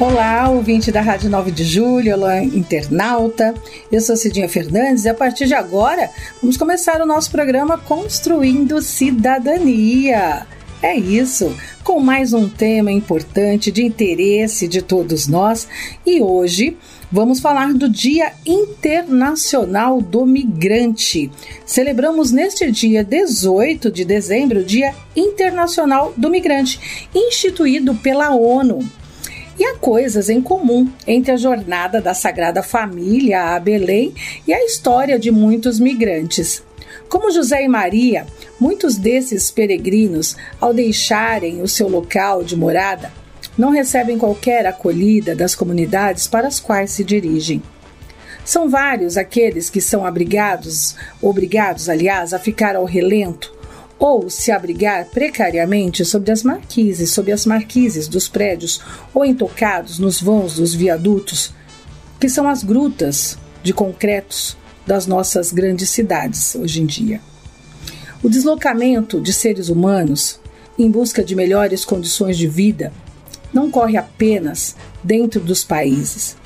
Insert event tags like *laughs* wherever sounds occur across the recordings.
Olá, ouvinte da Rádio 9 de Julho, olá, internauta. Eu sou Cidinha Fernandes e a partir de agora vamos começar o nosso programa Construindo Cidadania. É isso, com mais um tema importante de interesse de todos nós e hoje vamos falar do Dia Internacional do Migrante. Celebramos neste dia 18 de dezembro o Dia Internacional do Migrante, instituído pela ONU. E há coisas em comum entre a jornada da Sagrada Família a Belém e a história de muitos migrantes. Como José e Maria, muitos desses peregrinos, ao deixarem o seu local de morada, não recebem qualquer acolhida das comunidades para as quais se dirigem. São vários aqueles que são abrigados, obrigados, aliás, a ficar ao relento ou se abrigar precariamente sobre as marquises, sob as marquises dos prédios ou intocados nos vãos dos viadutos, que são as grutas de concretos das nossas grandes cidades hoje em dia. O deslocamento de seres humanos em busca de melhores condições de vida não corre apenas dentro dos países,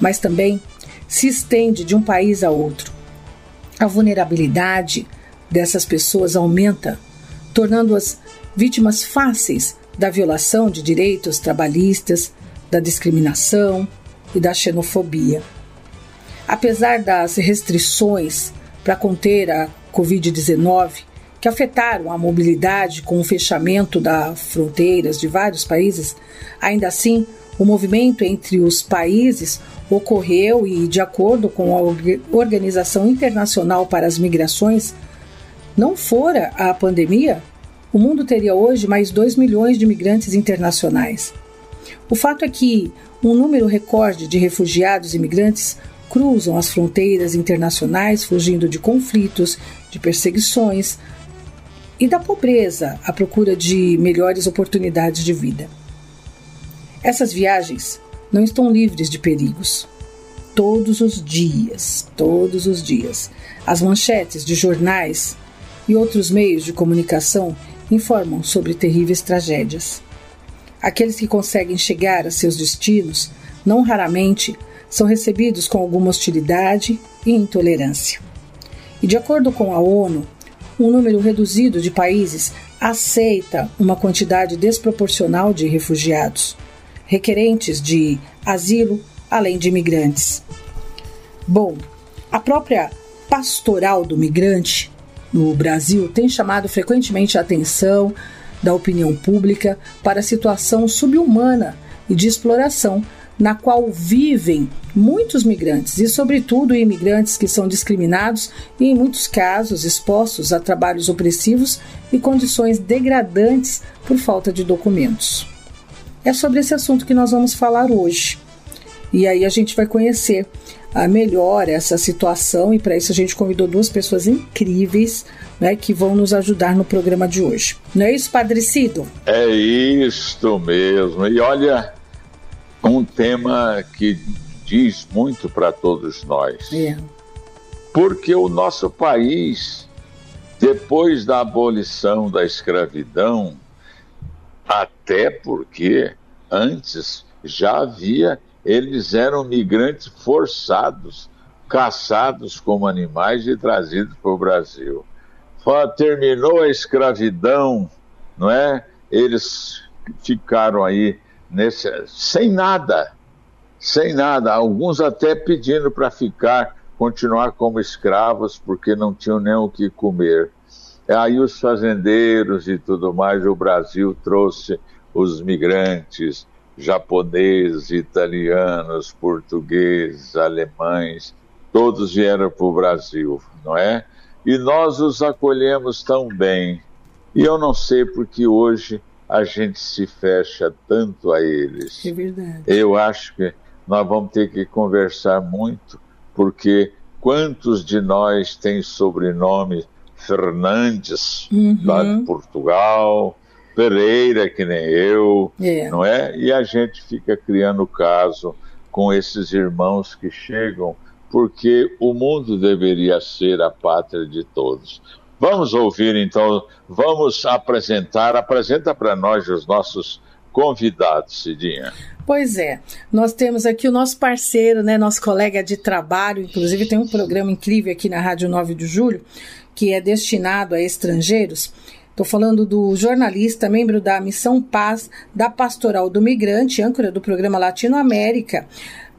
mas também se estende de um país a outro. A vulnerabilidade, dessas pessoas aumenta, tornando-as vítimas fáceis da violação de direitos trabalhistas, da discriminação e da xenofobia. Apesar das restrições para conter a Covid-19, que afetaram a mobilidade com o fechamento das fronteiras de vários países, ainda assim, o movimento entre os países ocorreu e, de acordo com a Organização Internacional para as Migrações, não fora a pandemia, o mundo teria hoje mais 2 milhões de imigrantes internacionais. O fato é que um número recorde de refugiados e imigrantes cruzam as fronteiras internacionais fugindo de conflitos, de perseguições e da pobreza à procura de melhores oportunidades de vida. Essas viagens não estão livres de perigos. Todos os dias, todos os dias, as manchetes de jornais e outros meios de comunicação informam sobre terríveis tragédias. Aqueles que conseguem chegar a seus destinos, não raramente, são recebidos com alguma hostilidade e intolerância. E de acordo com a ONU, um número reduzido de países aceita uma quantidade desproporcional de refugiados, requerentes de asilo, além de imigrantes. Bom, a própria pastoral do migrante no Brasil tem chamado frequentemente a atenção da opinião pública para a situação subhumana e de exploração na qual vivem muitos migrantes e, sobretudo, imigrantes que são discriminados e, em muitos casos, expostos a trabalhos opressivos e condições degradantes por falta de documentos. É sobre esse assunto que nós vamos falar hoje. E aí a gente vai conhecer melhor essa situação e para isso a gente convidou duas pessoas incríveis né, que vão nos ajudar no programa de hoje. Não é isso, Padre Cido? É isto mesmo. E olha, um tema que diz muito para todos nós. É. Porque o nosso país, depois da abolição da escravidão, até porque antes já havia eles eram migrantes forçados, caçados como animais e trazidos para o Brasil. Terminou a escravidão, não é? Eles ficaram aí nesse, sem nada, sem nada. Alguns até pedindo para ficar, continuar como escravos, porque não tinham nem o que comer. Aí os fazendeiros e tudo mais, o Brasil trouxe os migrantes, japoneses, italianos, portugueses, alemães, todos vieram para o Brasil, não é? E nós os acolhemos tão bem. E eu não sei porque hoje a gente se fecha tanto a eles. É verdade. Eu acho que nós vamos ter que conversar muito, porque quantos de nós têm sobrenome Fernandes, uhum. lá de Portugal, Pereira, que nem eu, é. não é? E a gente fica criando caso com esses irmãos que chegam, porque o mundo deveria ser a pátria de todos. Vamos ouvir então, vamos apresentar, apresenta para nós os nossos convidados, Cidinha. Pois é, nós temos aqui o nosso parceiro, né, nosso colega de trabalho, inclusive tem um programa incrível aqui na Rádio 9 de Julho, que é destinado a estrangeiros. Estou falando do jornalista, membro da Missão Paz da Pastoral do Migrante, âncora do programa Latinoamérica,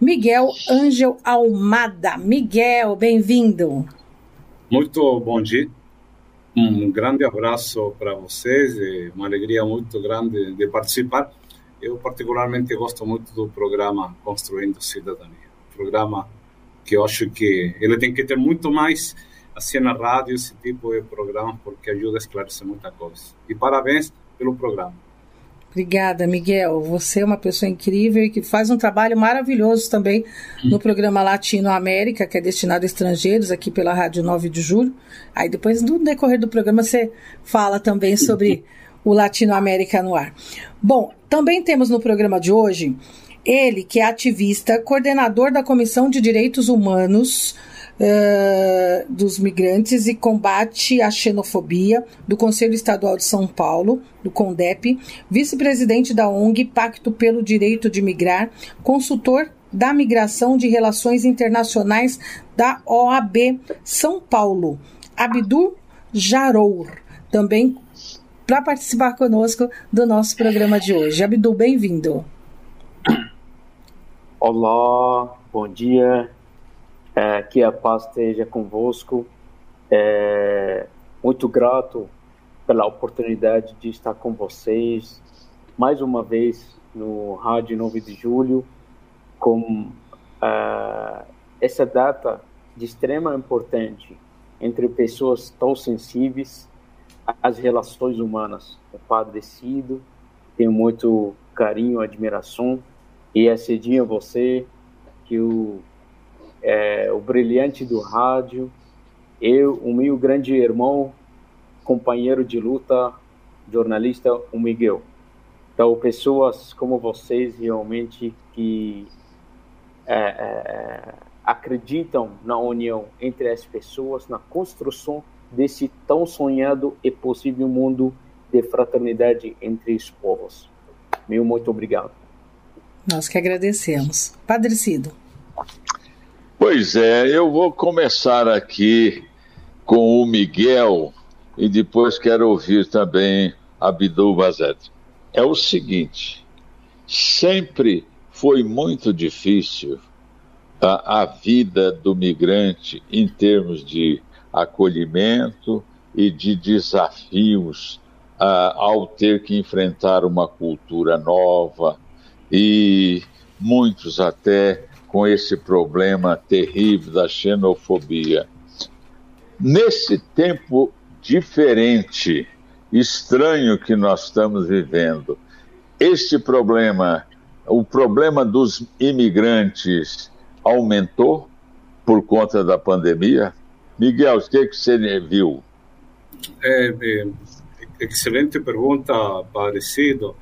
Miguel Ângel Almada. Miguel, bem-vindo. Muito bom dia. Um grande abraço para vocês e uma alegria muito grande de participar. Eu particularmente gosto muito do programa Construindo Cidadania. Programa que eu acho que ele tem que ter muito mais assim na rádio esse tipo de programa porque ajuda a esclarecer muita coisa. E parabéns pelo programa. Obrigada, Miguel. Você é uma pessoa incrível e que faz um trabalho maravilhoso também no programa Latino América, que é destinado a estrangeiros, aqui pela Rádio 9 de Julho. Aí depois, no decorrer do programa, você fala também sobre o Latino América no ar. Bom, também temos no programa de hoje ele, que é ativista, coordenador da Comissão de Direitos Humanos uh, dos migrantes e combate à xenofobia do Conselho Estadual de São Paulo, do CONDEP, vice-presidente da ONG Pacto pelo Direito de Migrar, consultor da Migração de Relações Internacionais da OAB São Paulo, Abdu Jarour, também para participar conosco do nosso programa de hoje. Abdu, bem-vindo. Olá, bom dia. É, que a paz esteja convosco. É, muito grato pela oportunidade de estar com vocês mais uma vez no Rádio 9 de Julho, com é, essa data de extrema importância entre pessoas tão sensíveis às relações humanas. O Padre Cido, tenho muito carinho, admiração, e esse dia você, que o é, o brilhante do rádio, eu, o meu grande irmão, companheiro de luta, jornalista, o Miguel. Então, pessoas como vocês realmente que é, é, acreditam na união entre as pessoas, na construção desse tão sonhado e possível mundo de fraternidade entre os povos. Meu muito obrigado. Nós que agradecemos. Padre Cido. Pois é, eu vou começar aqui com o Miguel e depois quero ouvir também Abdul Bazet. É o seguinte, sempre foi muito difícil a, a vida do migrante em termos de acolhimento e de desafios ao ter que enfrentar uma cultura nova e muitos até com esse problema terrível da xenofobia. Nesse tempo diferente, estranho que nós estamos vivendo, este problema, o problema dos imigrantes, aumentou por conta da pandemia? Miguel, o que, é que você viu? É, é, excelente pergunta, parecido.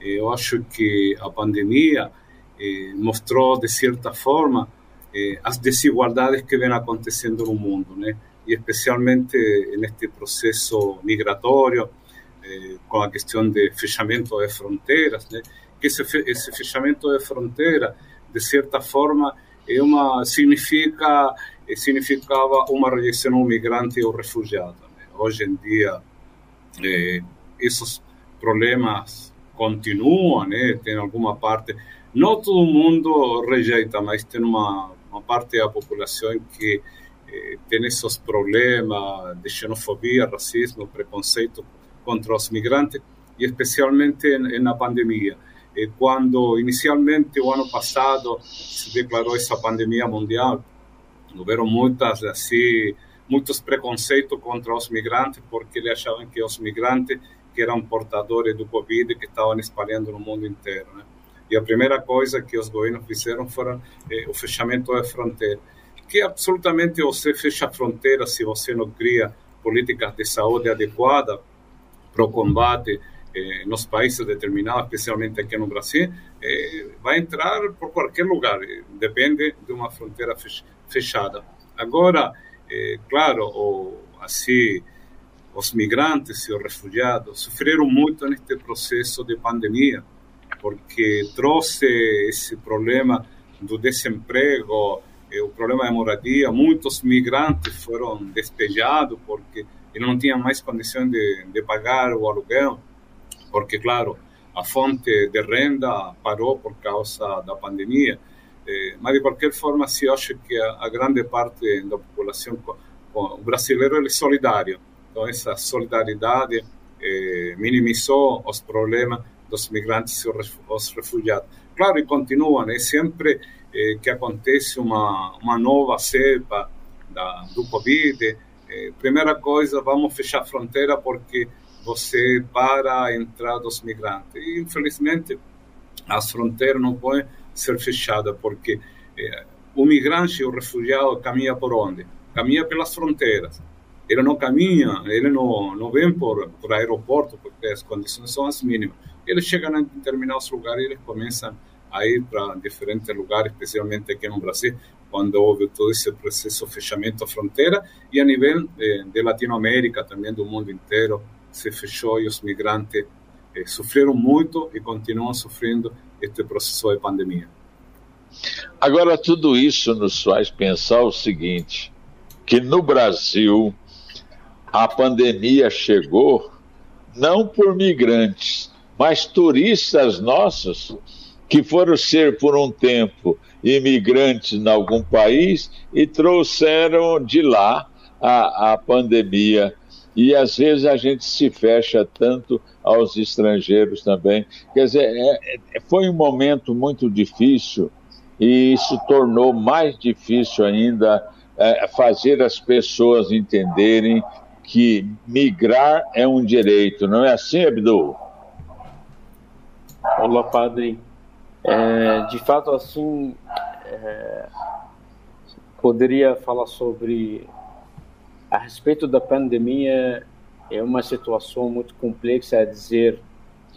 Eu acho que a pandemia eh, mostrou de certa forma eh, as desigualdades que vêm acontecendo no mundo, né? E especialmente neste processo migratório, eh, com a questão de fechamento de fronteiras, né? Que esse, esse fechamento de fronteira, de certa forma, é uma significa significava uma rejeição ao migrante ou refugiado. Né? Hoje em dia, esses problemas continuam, né? Tem alguma parte não todo mundo rejeita, mas tem uma, uma parte da população que eh, tem esses problemas de xenofobia, racismo, preconceito contra os migrantes, e especialmente na pandemia. E quando inicialmente o ano passado se declarou essa pandemia mundial, houveram muitas assim muitos preconceitos contra os migrantes porque eles achavam que os migrantes que eram portadores do Covid que estavam espalhando no mundo inteiro, né? E a primeira coisa que os governos fizeram foi eh, o fechamento da fronteira, que absolutamente você fecha a fronteira se você não cria políticas de saúde adequadas para o combate eh, nos países determinados, especialmente aqui no Brasil, eh, vai entrar por qualquer lugar, eh, depende de uma fronteira fechada. Agora, eh, claro, o, assim, os migrantes e os refugiados sofreram muito neste processo de pandemia, porque trouxe esse problema do desemprego, o problema da moradia. Muitos migrantes foram despejados porque não tinham mais condições de, de pagar o aluguel, porque, claro, a fonte de renda parou por causa da pandemia. Eh, mas, de qualquer forma, se acho que a, grande parte da população o brasileiro é solidário. Então, essa solidariedade eh, minimizou os problemas dos migrantes e os refugiados. Claro, e continuam, é sempre eh, que acontece uma, uma nova cepa da, do Covid, eh, primeira coisa, vamos fechar a fronteira porque você para a entrada dos migrantes. E, infelizmente, as fronteiras não podem ser fechadas porque eh, o migrante, o refugiado, caminha por onde? Caminha pelas fronteiras. Ele não caminha, ele não, não vem por, por aeroporto porque as condições são as mínimas. Ele chega em determinados lugares e eles começam a ir para diferentes lugares, especialmente aqui no Brasil, quando houve todo esse processo de fechamento da fronteira, e a nível de, de Latinoamérica, também do mundo inteiro, se fechou e os migrantes eh, sofreram muito e continuam sofrendo este processo de pandemia. Agora, tudo isso nos faz pensar o seguinte: que no Brasil a pandemia chegou não por migrantes, mas turistas nossos que foram ser por um tempo imigrantes em algum país e trouxeram de lá a, a pandemia. E às vezes a gente se fecha tanto aos estrangeiros também. Quer dizer, é, é, foi um momento muito difícil e isso tornou mais difícil ainda é, fazer as pessoas entenderem que migrar é um direito, não é assim, Abdul? Olá, padre. É, de fato, assim, é, poderia falar sobre a respeito da pandemia. É uma situação muito complexa a dizer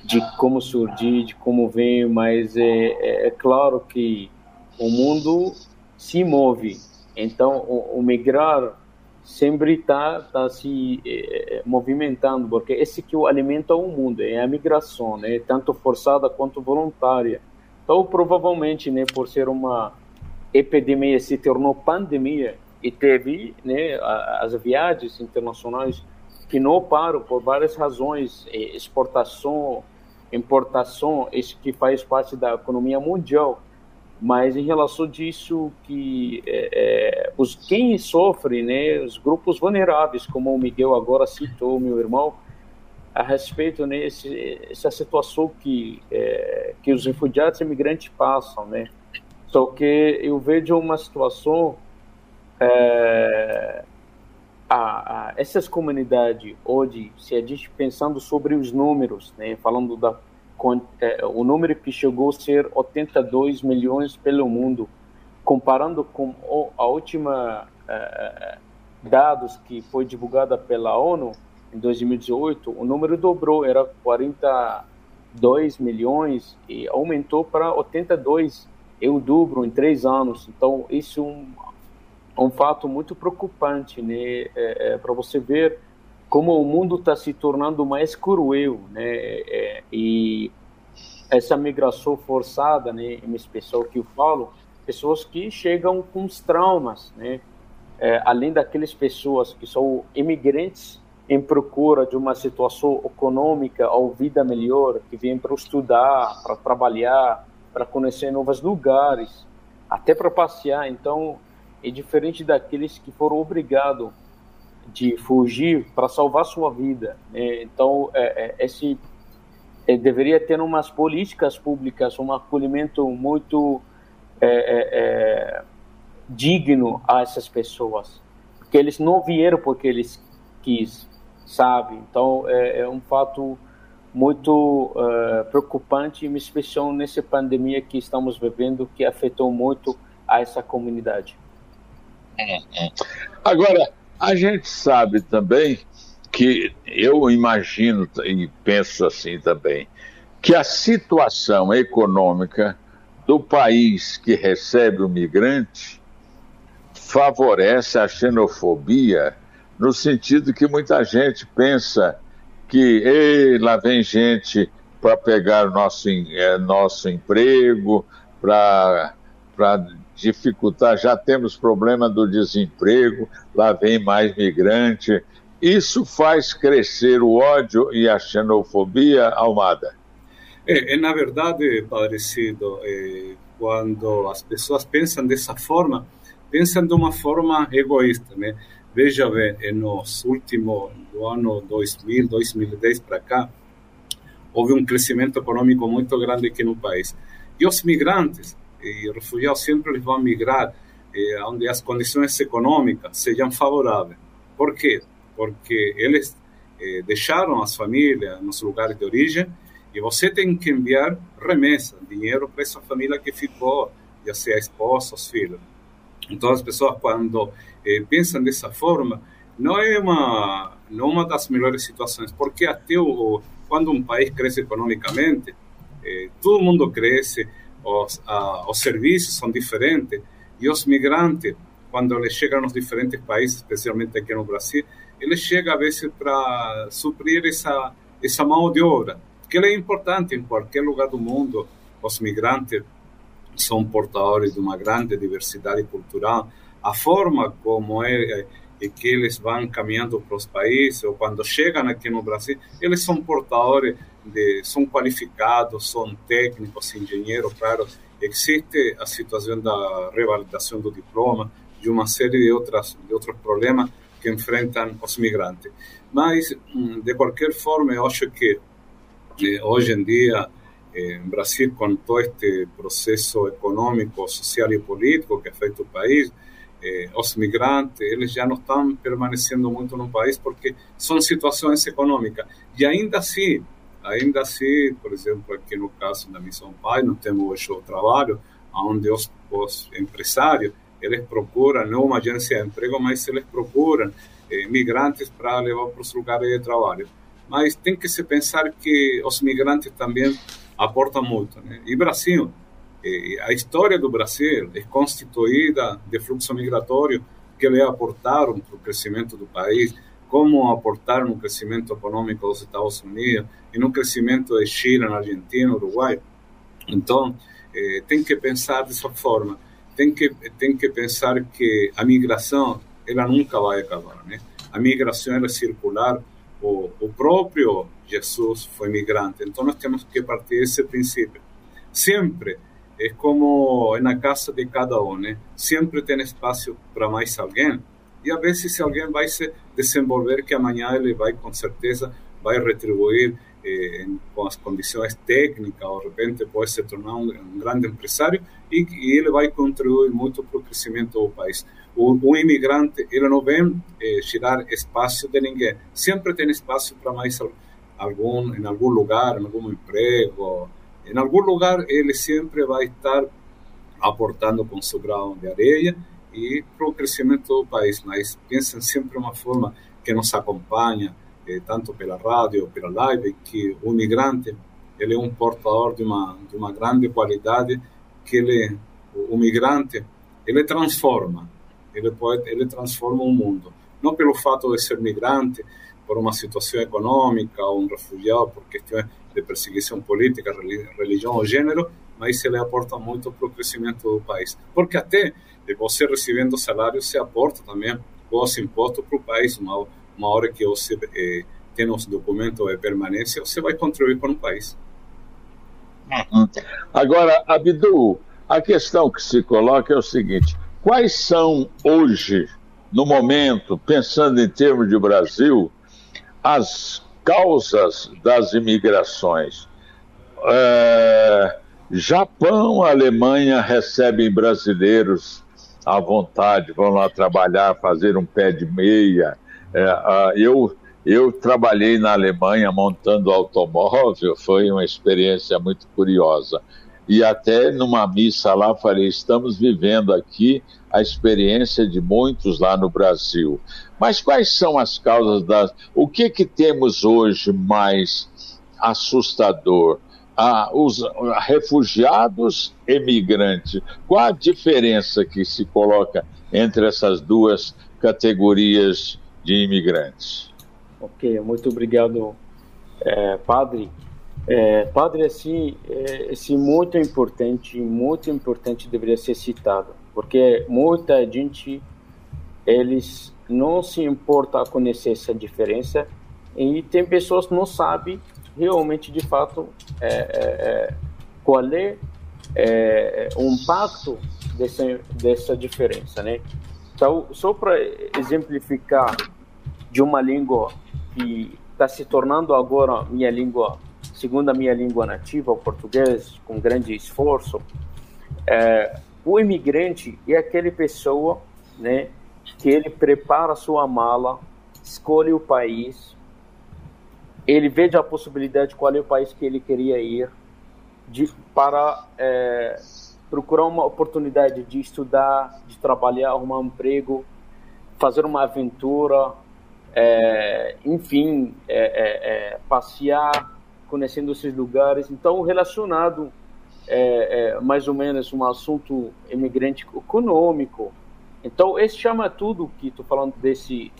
de como surgir, de como vem, mas é, é, é claro que o mundo se move. Então, o, o migrar sempre está tá se é, movimentando, porque esse que o alimenta o mundo, é a migração, né? tanto forçada quanto voluntária. Então, provavelmente, né, por ser uma epidemia, se tornou pandemia e teve né, as viagens internacionais que não param por várias razões, exportação, importação, isso que faz parte da economia mundial. Mas em relação disso que é, é, os quem sofre, né, os grupos vulneráveis, como o Miguel agora citou, meu irmão, a respeito né, essa situação que é, que os refugiados e imigrantes passam, né? Só que eu vejo uma situação é, a, a, essas comunidades hoje, se a gente pensando sobre os números, né, falando da é, o número que chegou a ser 82 milhões pelo mundo, comparando com a última é, dados que foi divulgada pela ONU, em 2018, o número dobrou, era 42 milhões e aumentou para 82, é o dobro em três anos. Então, isso é um, um fato muito preocupante, né? É, é, para você ver como o mundo está se tornando mais cruel, né? É, e essa migração forçada, né? Em especial que eu falo, pessoas que chegam com os traumas, né? É, além daquelas pessoas que são imigrantes em procura de uma situação econômica ou vida melhor, que vem para estudar, para trabalhar, para conhecer novos lugares, até para passear. Então, é diferente daqueles que foram obrigados de fugir para salvar sua vida. Né? Então, é, é, esse é, deveria ter umas políticas públicas, um acolhimento muito é, é, é, digno a essas pessoas, porque eles não vieram porque eles quis, sabe? Então é, é um fato muito uh, preocupante, em especial nessa pandemia que estamos vivendo, que afetou muito a essa comunidade. Agora, a gente sabe também que eu imagino e penso assim também, que a situação econômica do país que recebe o migrante favorece a xenofobia, no sentido que muita gente pensa que Ei, lá vem gente para pegar nosso, é, nosso emprego, para dificultar, já temos problema do desemprego, lá vem mais migrante. Isso faz crescer o ódio e a xenofobia, Almada? É, é na verdade, Padrecido, é, quando as pessoas pensam dessa forma, pensam de uma forma egoísta, né? Veja bem, nos últimos, do ano 2000, 2010 para cá, houve um crescimento econômico muito grande aqui no país. E os migrantes e refugiados sempre vão migrar eh, onde as condições econômicas sejam favoráveis. Por quê? Porque eles eh, deixaram as famílias nos lugares de origem e você tem que enviar remessa, dinheiro para essa família que ficou, já seja a esposa, os filhos. Então as pessoas quando eh, pensam dessa forma, não é uma não uma das melhores situações, porque até o, quando um país cresce economicamente, eh, todo mundo cresce, os, os serviços são diferentes e os migrantes, quando eles chegam nos diferentes países, especialmente aqui no Brasil, eles chegam a vezes para suprir essa essa mão de obra, que é importante em qualquer lugar do mundo. Os migrantes são portadores de uma grande diversidade cultural. A forma como é e que eles vão caminhando para os países, ou quando chegam aqui no Brasil, eles são portadores, de, são qualificados, são técnicos, engenheiros, claro. Existe a situação da revalidação do diploma, de uma série de, outras, de outros problemas que enfrentam os migrantes. Mas, hum, de qualquer forma, eu acho que hoje em dia, em Brasil, com todo este processo econômico, social e político que afeta o país, eh, os migrantes, eles já não estão permanecendo muito no país porque são situações econômicas. E ainda assim, ainda assim, por exemplo, aqui no caso da Missão Pai, nós temos hoje o trabalho onde os, os empresários, eles procuram, não uma agência de emprego, mas eles procuram eh, migrantes para levar para os lugares de trabalho. Mas tem que se pensar que os migrantes também aportam muito. Né? E Brasil, eh, a história do Brasil é constituída de fluxo migratório que lhe aportaram para o crescimento do país, como aportaram no crescimento econômico dos Estados Unidos e no crescimento de Chile, na Argentina, Uruguai. Então, eh, tem que pensar dessa forma. Tem que tem que pensar que a migração ela nunca vai acabar, né? A migração é circular. O, o próprio Jesus foi migrante. Então, nós temos que partir desse princípio. Sempre é como na casa de cada um, né? Sempre tem espaço para mais alguém. E a vezes esse alguém vai se desenvolver que amanhã ele vai com certeza vai retribuir eh, com as condições técnicas, ou de repente pode se tornar um, um grande empresário e, e, ele vai contribuir muito para o crescimento do país. O, o imigrante ele não vem eh, tirar espaço de ninguém. Sempre tem espaço para mais algum em algum lugar, em algum emprego em algum lugar ele sempre vai estar aportando com seu grão de areia e para o crescimento do país. Mas pensem sempre uma forma que nos acompanha, eh, tanto pela rádio, pela live, que o migrante ele é um portador de uma de uma grande qualidade que ele o, migrante ele transforma, ele pode ele transforma o mundo. Não pelo fato de ser migrante, por uma situação econômica ou um refugiado por questões de perseguição política, religião ou gênero, mas isso ele aporta muito para o crescimento do país. Porque até você recebendo salário, você aporta também os impostos para o país. Uma, uma hora que você eh, tem os documentos de permanência, você vai contribuir para o país. Agora, Abdu, a questão que se coloca é o seguinte: quais são hoje, no momento, pensando em termos de Brasil, as causas das imigrações. É, Japão, Alemanha recebem brasileiros à vontade, vão lá trabalhar, fazer um pé de meia. É, eu, eu trabalhei na Alemanha montando automóvel, foi uma experiência muito curiosa. e até numa missa lá falei: estamos vivendo aqui a experiência de muitos lá no Brasil. Mas quais são as causas das. O que, que temos hoje mais assustador? Ah, os refugiados emigrantes. Qual a diferença que se coloca entre essas duas categorias de imigrantes? Ok, muito obrigado, é, padre. É, padre, assim, é, esse muito importante, muito importante deveria ser citado, porque muita gente, eles não se importa a conhecer essa diferença e tem pessoas que não sabem realmente, de fato, é, é, é qual é, é, o impacto dessa, dessa diferença, né? Então, só para exemplificar de uma língua que está se tornando agora minha língua segundo a minha língua nativa, o português, com grande esforço, é, o imigrante é aquele pessoa, né, que ele prepara sua mala, escolhe o país, ele veja a possibilidade qual é o país que ele queria ir, de, para é, procurar uma oportunidade de estudar, de trabalhar, arrumar um emprego, fazer uma aventura, é, enfim, é, é, é passear, conhecendo esses lugares. Então, relacionado é, mais ou menos um assunto imigrante econômico. Então, esse chama tudo que estou falando desse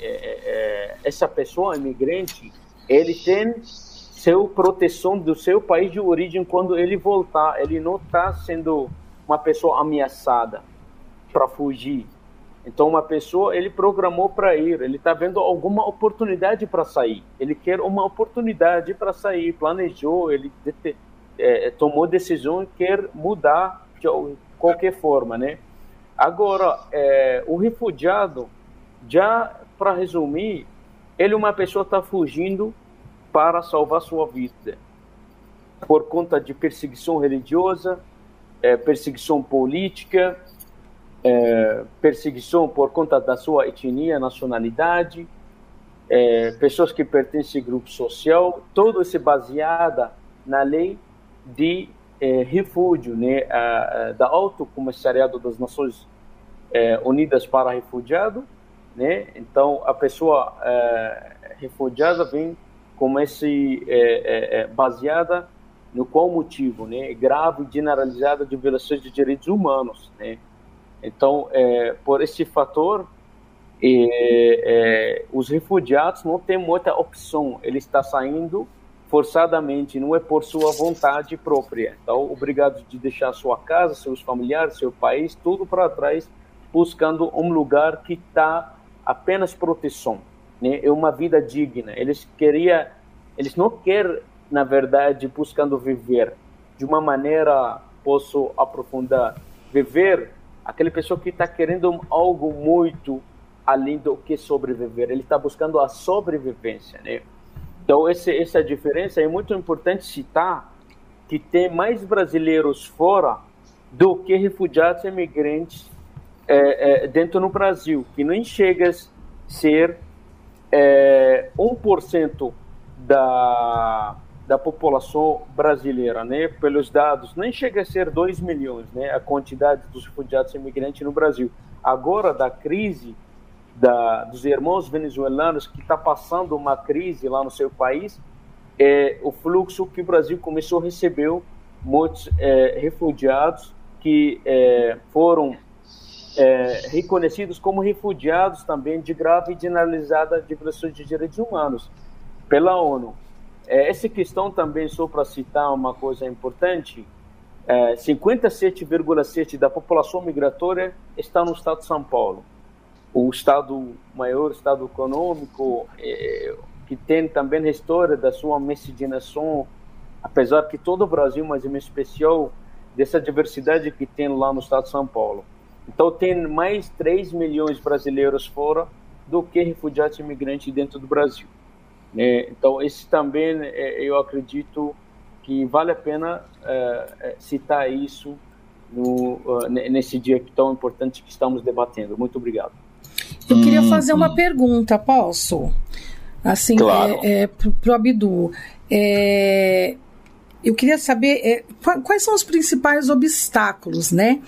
essa pessoa imigrante, ele tem seu proteção do seu país de origem quando ele voltar. Ele não está sendo uma pessoa ameaçada para fugir. Então, uma pessoa, ele programou para ir, ele está vendo alguma oportunidade para sair. Ele quer uma oportunidade para sair, planejou, ele é, tomou decisão e quer mudar de qualquer forma, né? Agora, é, o refugiado, já para resumir, ele é uma pessoa está fugindo para salvar sua vida por conta de perseguição religiosa, é, perseguição política, é, perseguição por conta da sua etnia, nacionalidade, é, pessoas que pertencem a grupo social, tudo isso baseado na lei de é, refúgio, né, a, a, da Alto Comissariado das Nações é, Unidas para Refugiado, né? Então a pessoa é, refugiada vem como esse é, é, baseada no qual motivo, né, grave generalizada de violações de direitos humanos, né? Então, é, por esse fator, é, é, os refugiados não têm muita opção. Ele está saindo forçadamente, não é por sua vontade própria. Então, obrigado de deixar sua casa, seus familiares, seu país, tudo para trás, buscando um lugar que está apenas proteção, né? É uma vida digna. Eles queria, eles não querem, na verdade, buscando viver de uma maneira posso aprofundar, viver aquela pessoa que está querendo algo muito além do que sobreviver, ele está buscando a sobrevivência, né? Então esse, essa diferença é muito importante citar que tem mais brasileiros fora do que refugiados e imigrantes é, é, dentro do Brasil, que nem chega a ser é, 1% da da população brasileira, né? Pelos dados, nem chega a ser 2 milhões, né? A quantidade dos refugiados imigrantes no Brasil. Agora, da crise da, dos irmãos venezuelanos, que está passando uma crise lá no seu país, é o fluxo que o Brasil começou a receber muitos é, refugiados que é, foram é, reconhecidos como refugiados também de grave e generalizada de violações de direitos humanos pela ONU. É, essa questão também, só para citar uma coisa importante, é, 57,7% da população migratória está no estado de São Paulo. O estado maior, estado econômico, é, que tem também a história da sua miscigenação, apesar que todo o Brasil, mas em especial dessa diversidade que tem lá no estado de São Paulo. Então tem mais 3 milhões de brasileiros fora do que refugiados e imigrantes dentro do Brasil. É, então, esse também é, eu acredito que vale a pena é, é citar isso no, uh, nesse dia tão importante que estamos debatendo. Muito obrigado. Eu queria hum, fazer uma hum. pergunta, posso? Assim, claro. é, é, para o Abdu. É, eu queria saber é, quais são os principais obstáculos, né?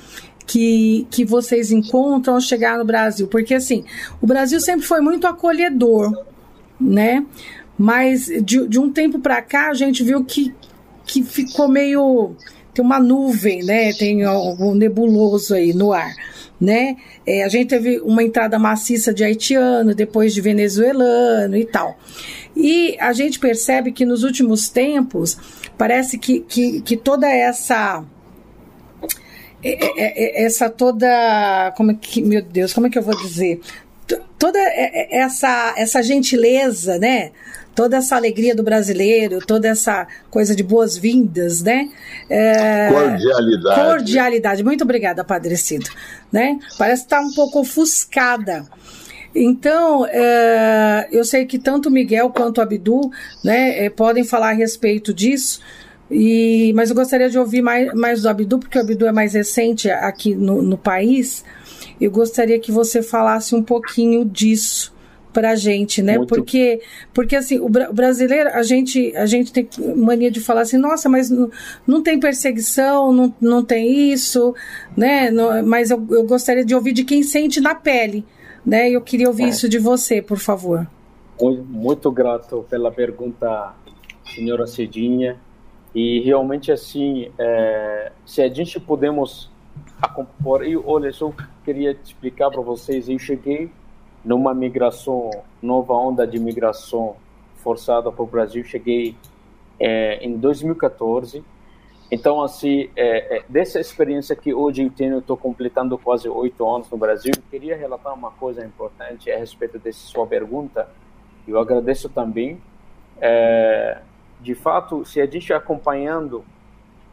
Que, que vocês encontram ao chegar no Brasil? Porque, assim, o Brasil sempre foi muito acolhedor, né? Mas de, de um tempo para cá a gente viu que, que ficou meio. Tem uma nuvem, né? Tem algo nebuloso aí no ar né? É, a gente teve uma entrada maciça de haitiano, depois de venezuelano e tal. E a gente percebe que nos últimos tempos parece que, que, que toda essa essa toda como é que meu Deus como é que eu vou dizer toda essa essa gentileza né toda essa alegria do brasileiro, toda essa coisa de boas-vindas, né? É, cordialidade. Cordialidade. Muito obrigada, Padre Cido. Né? Parece estar tá um pouco ofuscada. Então, é, eu sei que tanto o Miguel quanto o Abdu né, é, podem falar a respeito disso, e, mas eu gostaria de ouvir mais, mais do Abdu, porque o Abdu é mais recente aqui no, no país. Eu gostaria que você falasse um pouquinho disso para a gente, né? Muito... Porque, porque assim, o, brasileiro, a gente, a gente tem mania de falar assim, nossa, mas não, não tem perseguição, não, não tem isso, né? Não, mas eu, eu gostaria de ouvir de quem sente na pele, né? Eu queria ouvir é. isso de você, por favor. Muito, muito grato pela pergunta, senhora Cedinha. E realmente, assim, é, se a gente podemos acompanhar, e olha, só queria explicar para vocês, eu cheguei numa migração, nova onda de migração forçada para o Brasil, cheguei é, em 2014. Então, assim, é, é, dessa experiência que hoje eu tenho, estou completando quase oito anos no Brasil, queria relatar uma coisa importante a respeito dessa sua pergunta. Eu agradeço também. É, de fato, se a gente acompanhando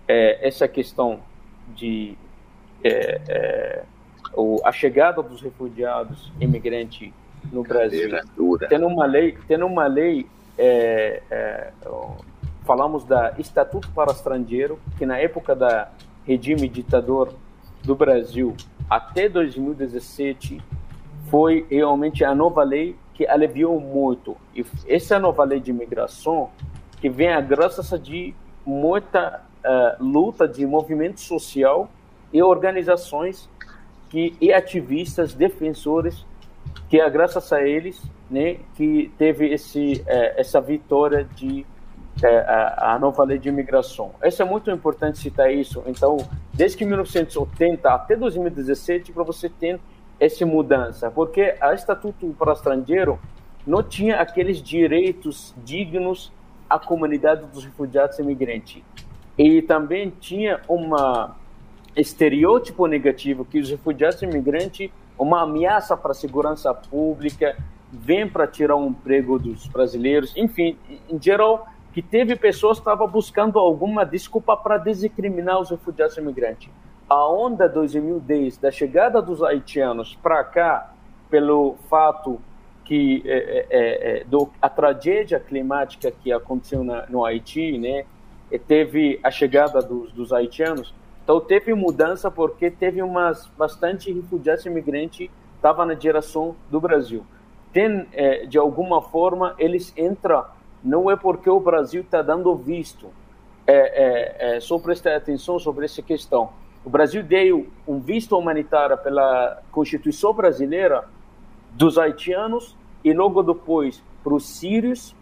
é, essa questão de é, o, a chegada dos refugiados imigrantes no Brasil, tendo uma lei, tendo uma lei é, é, falamos da Estatuto para Estrangeiro, que na época da regime ditador do Brasil até 2017 foi realmente a nova lei que aliviou muito. E essa nova lei de imigração que vem a graças de muita uh, luta de movimento social e organizações que e ativistas, defensores, que é graças a eles, né, que teve esse é, essa vitória de é, a, a, nova lei de imigração. Isso é muito importante citar isso. Então, desde que 1980 até 2017, para você ter essa mudança, porque a Estatuto para Estrangeiro não tinha aqueles direitos dignos à comunidade dos refugiados imigrantes. E também tinha uma estereótipo negativo que os refugiados imigrantes uma ameaça para a segurança pública, vem para tirar o um emprego dos brasileiros, enfim, em geral, que teve pessoas que estavam buscando alguma desculpa para discriminar os refugiados imigrantes. A onda 2010 da chegada dos haitianos para cá, pelo fato que é, é, é, do, a tragédia climática que aconteceu na, no Haiti, né, teve a chegada dos, dos haitianos, então teve mudança porque teve umas bastante refugiados imigrantes estava na direção do Brasil. Tem é, de alguma forma eles entram não é porque o Brasil está dando visto. É, é, é, só prestar atenção sobre essa questão. O Brasil deu um visto humanitário pela Constituição brasileira dos haitianos e logo depois para os sírios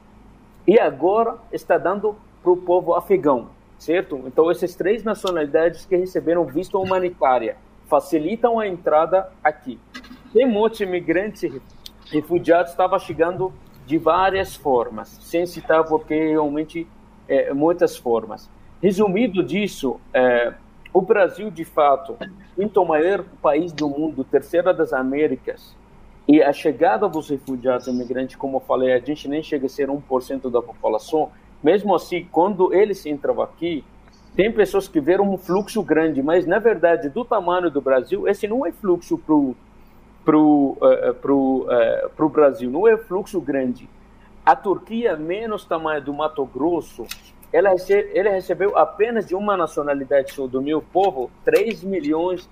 e agora está dando para o povo afegão certo? Então, essas três nacionalidades que receberam visto humanitária facilitam a entrada aqui. Tem muitos imigrantes e refugiados estavam chegando de várias formas, sem citar porque realmente é, muitas formas. Resumido disso, é, o Brasil, de fato, quinto maior país do mundo, terceira das Américas, e a chegada dos refugiados e imigrantes, como eu falei, a gente nem chega a ser 1% da população, mesmo assim, quando eles entram aqui, tem pessoas que viram um fluxo grande, mas na verdade, do tamanho do Brasil, esse não é fluxo para o pro, uh, pro, uh, pro Brasil, não é fluxo grande. A Turquia, menos tamanho do Mato Grosso, ela, recebe, ela recebeu apenas de uma nacionalidade do meu povo 3 milhões,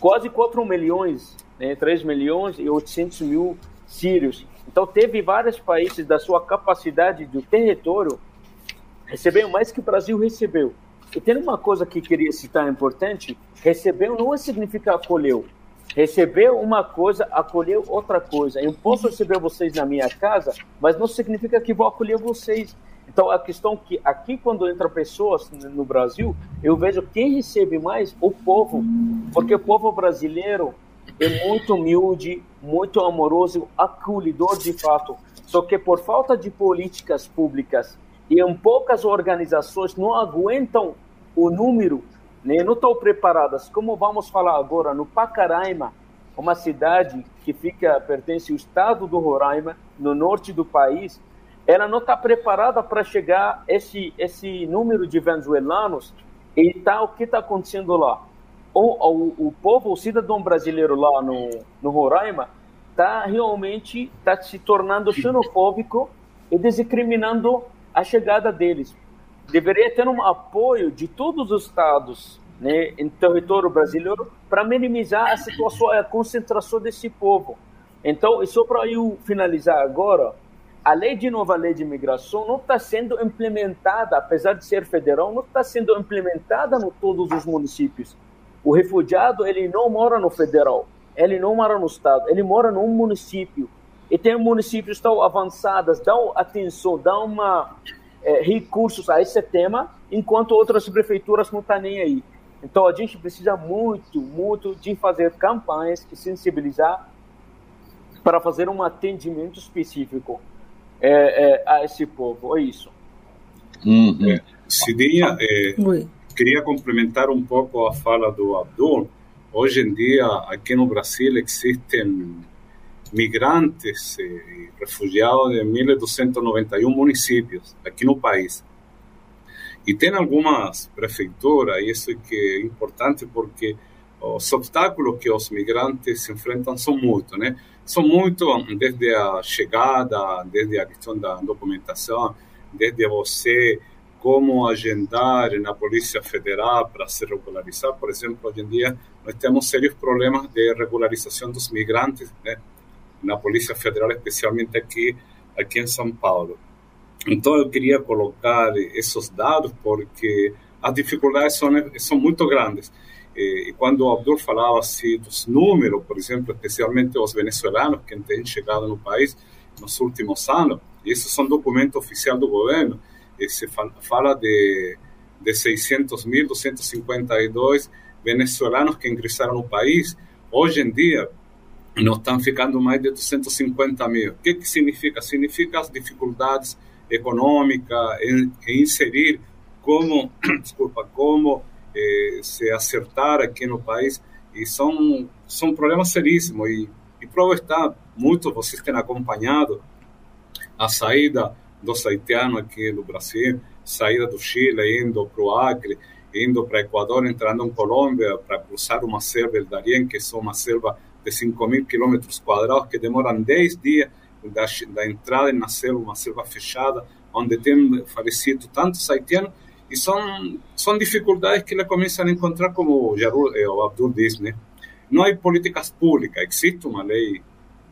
quase 4 milhões, né, 3 milhões e 800 mil sírios. Então, teve vários países da sua capacidade do território recebeu mais que o Brasil recebeu. E tem uma coisa que queria citar importante: recebeu não significa acolheu. Recebeu uma coisa, acolheu outra coisa. Eu posso receber vocês na minha casa, mas não significa que vou acolher vocês. Então, a questão que aqui, quando entra pessoas no Brasil, eu vejo quem recebe mais? O povo. Porque o povo brasileiro é muito humilde, muito amoroso, acolhedor de fato. Só que por falta de políticas públicas e em poucas organizações não aguentam o número, né? não estão preparadas. Como vamos falar agora, no Pacaraima, uma cidade que fica pertence ao estado do Roraima, no norte do país, ela não está preparada para chegar esse esse número de venezuelanos e tá o que está acontecendo lá. O, o, o povo, o cidadão brasileiro lá no, no Roraima, está realmente tá se tornando xenofóbico e discriminando a chegada deles. Deveria ter um apoio de todos os estados né, em território brasileiro para minimizar a situação, a concentração desse povo. Então, e só para eu finalizar agora, a lei de nova lei de imigração não está sendo implementada, apesar de ser federal, não está sendo implementada em todos os municípios. O refugiado ele não mora no federal, ele não mora no estado, ele mora num município. E tem municípios tão avançados, dão atenção, dão uma, é, recursos a esse tema, enquanto outras prefeituras não estão nem aí. Então a gente precisa muito, muito de fazer campanhas e sensibilizar para fazer um atendimento específico é, é, a esse povo. É isso. Uhum. É, Cidinha, é, queria complementar um pouco a fala do Abdul. Hoje em dia, aqui no Brasil, existem migrantes e refugiados de 1.291 municípios aqui no país. E tem algumas prefeituras, e isso é que é importante porque os obstáculos que os migrantes se enfrentam são muitos, né? São muito desde a chegada, desde a questão da documentação, desde você como agendar na Polícia Federal para se regularizar. Por exemplo, hoje em dia nós temos sérios problemas de regularização dos migrantes né? na Polícia Federal, especialmente aqui, aqui em São Paulo. Então eu queria colocar esses dados porque as dificuldades são, são muito grandes. E quando o Abdul falava assim, dos números, por exemplo, especialmente os venezuelanos que têm chegado no país nos últimos anos, e esses são documentos oficiais do governo, se fala de, de 600.252 venezuelanos que ingressaram no país. Hoje em dia, não estão ficando mais de 250 mil. O que, que significa? Significa as dificuldades econômicas em, em inserir como, *clears throat* desculpa, como eh, se acertar aqui no país e são são problemas seríssimos e, e prova está muitos vocês têm acompanhado a saída dos haitianos aqui do Brasil, saída do Chile, indo para o Acre, indo para Equador, entrando em Colômbia para cruzar uma selva del Darién, que é uma selva de 5 mil quilômetros quadrados, que demoram 10 dias da, da entrada na selva, uma selva fechada, onde tem falecido tantos haitianos, e são, são dificuldades que ele começa a encontrar, como o, Jarul, eh, o Abdul diz, né? Não há políticas públicas, existe uma lei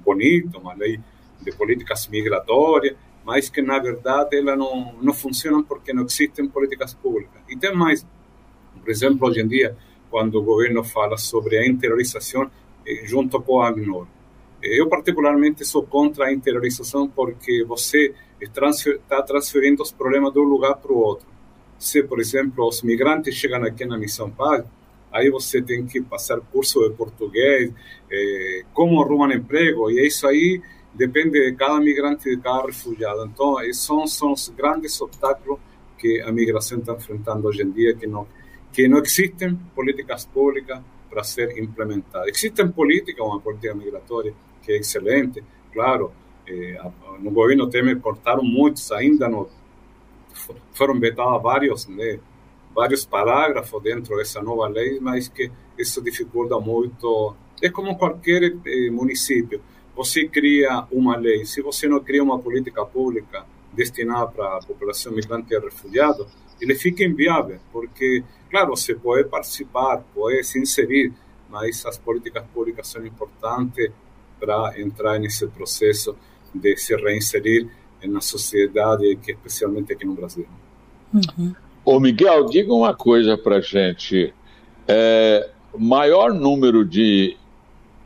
bonita, uma lei de políticas migratórias, mas que na verdade ela não, não funciona porque não existem políticas públicas. E tem mais, por exemplo, hoje em dia, quando o governo fala sobre a interiorização eh, junto com a ACNUR. Eh, eu particularmente sou contra a interiorização porque você está transfer, transferindo os problemas de um lugar para o outro. Se, por exemplo, os migrantes chegam aqui na Missão Paz, aí você tem que passar curso de português, eh, como arrumam emprego, e isso aí depende de cada migrante, de cada refugiado. Então, esses são, os grandes obstáculos que a migração está enfrentando hoje em dia, que não, que não existem políticas públicas para ser implementadas. Existem políticas, uma política migratória que é excelente, claro, eh, no governo Temer cortaram muitos, ainda não foram vetados vários, né, vários parágrafos dentro dessa nova lei, mas que isso dificulta muito. É como qualquer eh, município você cria uma lei, se você não cria uma política pública destinada para a população migrante e refugiada, ele fica inviável, porque, claro, você pode participar, pode se inserir, mas as políticas públicas são importantes para entrar nesse processo de se reinserir na sociedade, que especialmente aqui no Brasil. Uhum. Ô Miguel, diga uma coisa para gente. É, maior número de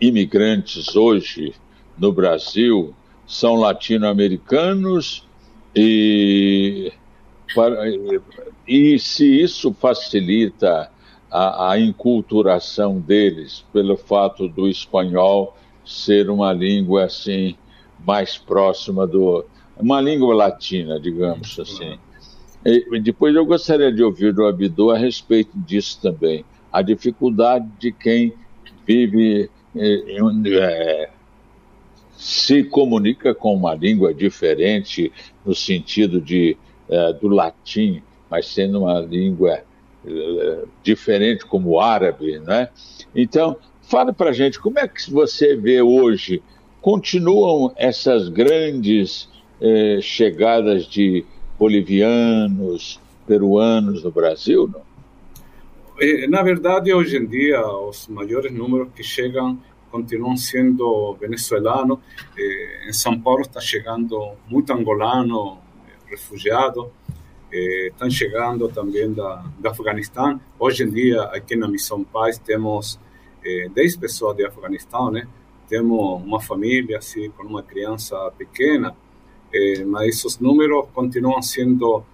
imigrantes hoje no Brasil são latino-americanos e, e se isso facilita a, a inculturação deles pelo fato do espanhol ser uma língua assim mais próxima do uma língua latina, digamos assim. E, depois eu gostaria de ouvir do Abdu a respeito disso também, a dificuldade de quem vive é, se comunica com uma língua diferente no sentido de é, do latim, mas sendo uma língua é, diferente como o árabe, né? Então, fale para gente como é que você vê hoje continuam essas grandes é, chegadas de bolivianos, peruanos no Brasil, não? Eh, na verdade, hoje em dia, os maiores números que chegam continuam sendo venezuelanos. Eh, em São Paulo está chegando muito angolano, eh, refugiado. Eh, estão chegando também da, do Afeganistão. Hoje em dia, aqui na Missão Paz, temos eh, 10 pessoas de Afeganistão, né? Temos uma família, assim, com uma criança pequena, mas os números continuam sendo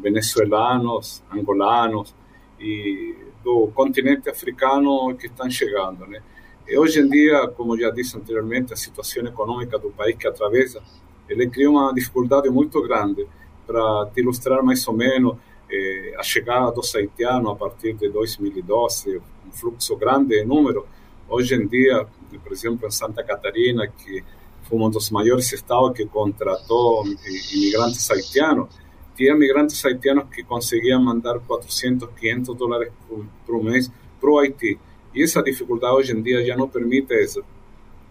venezuelanos, angolanos, e do continente africano que estão chegando, né? Hoje em dia, como já disse anteriormente, a situação econômica do país que atravessa, ele cria uma dificuldade muito grande para te ilustrar mais ou menos eh, a chegada dos haitianos a partir de 2012, um fluxo grande de número. Hoje em dia, por exemplo, em Santa Catarina, que foi um dos maiores estados que contratou imigrantes haitianos, tinha migrantes haitianos que conseguiam mandar 400, 500 dólares por, por mês para o Haiti. E essa dificuldade hoje em dia já não permite isso.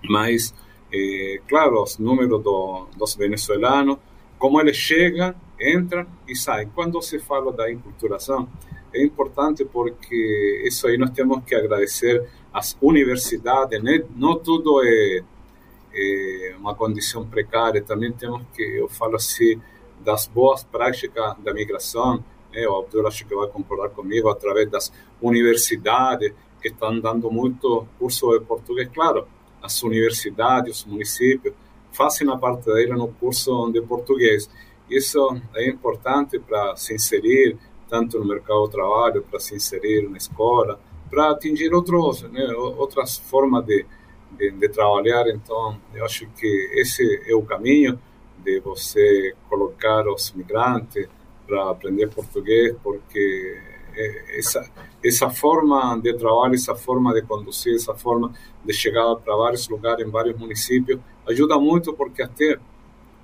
Mas, eh, claro, os números do, dos venezuelanos, como eles chegam, entram e saem. Quando se fala da inculturação, é importante porque isso aí nós temos que agradecer às universidades, né? não tudo é, é uma condição precária, também temos que, eu falo assim, das boas práticas da migração, né? o Abdul acho que vai concordar comigo, através das universidades, que estão dando muito curso de português. Claro, as universidades, os municípios, fazem a parte dele no curso de português. Isso é importante para se inserir tanto no mercado de trabalho, para se inserir na escola, para atingir outros, né, outras formas de, de, de, trabalhar. Então, eu acho que esse é o caminho de você colocar os migrantes para aprender português, porque essa essa forma de trabalho, essa forma de conduzir, essa forma de chegar para vários lugares, em vários municípios, ajuda muito porque até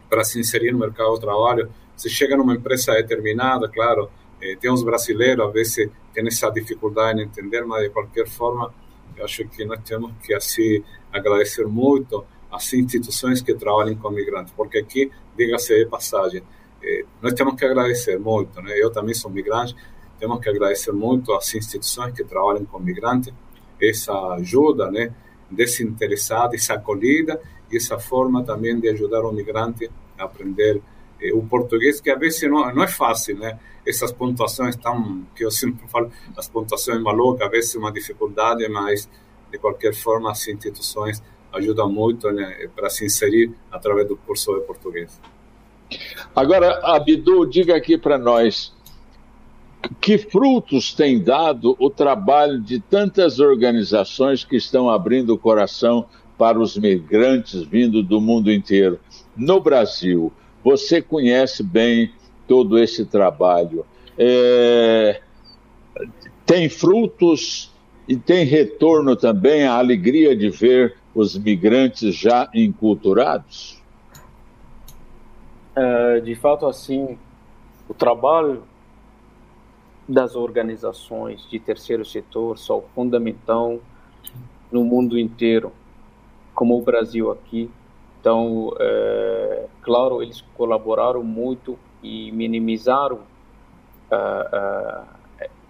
para se inserir no mercado de trabalho, se chega numa empresa determinada, claro, eh, tem brasileiros, às vezes tem essa dificuldade em entender, mas de qualquer forma, eu acho que nós temos que assim agradecer muito as instituições que trabalham com migrantes, porque aqui, diga-se de passagem, eh, nós temos que agradecer muito, né? Eu também sou migrante, temos que agradecer muito às instituições que trabalham com migrantes, essa ajuda, né, desinteressada, essa acolhida e essa forma também de ajudar o migrante a aprender eh, o português, que às vezes não, não é fácil, né? Essas pontuações tão, que eu sempre falo, as pontuações malucas, às vezes é uma dificuldade, mas de qualquer forma as instituições ajudam muito né, para se inserir através do curso de português. Agora, Abdu, diga aqui para nós, que frutos tem dado o trabalho de tantas organizações que estão abrindo o coração para os migrantes vindo do mundo inteiro? No Brasil, você conhece bem todo esse trabalho. É... Tem frutos e tem retorno também a alegria de ver os migrantes já enculturados? É, de fato, assim, o trabalho das organizações de terceiro setor são fundamental no mundo inteiro, como o Brasil aqui. Então, é, claro, eles colaboraram muito e minimizaram a,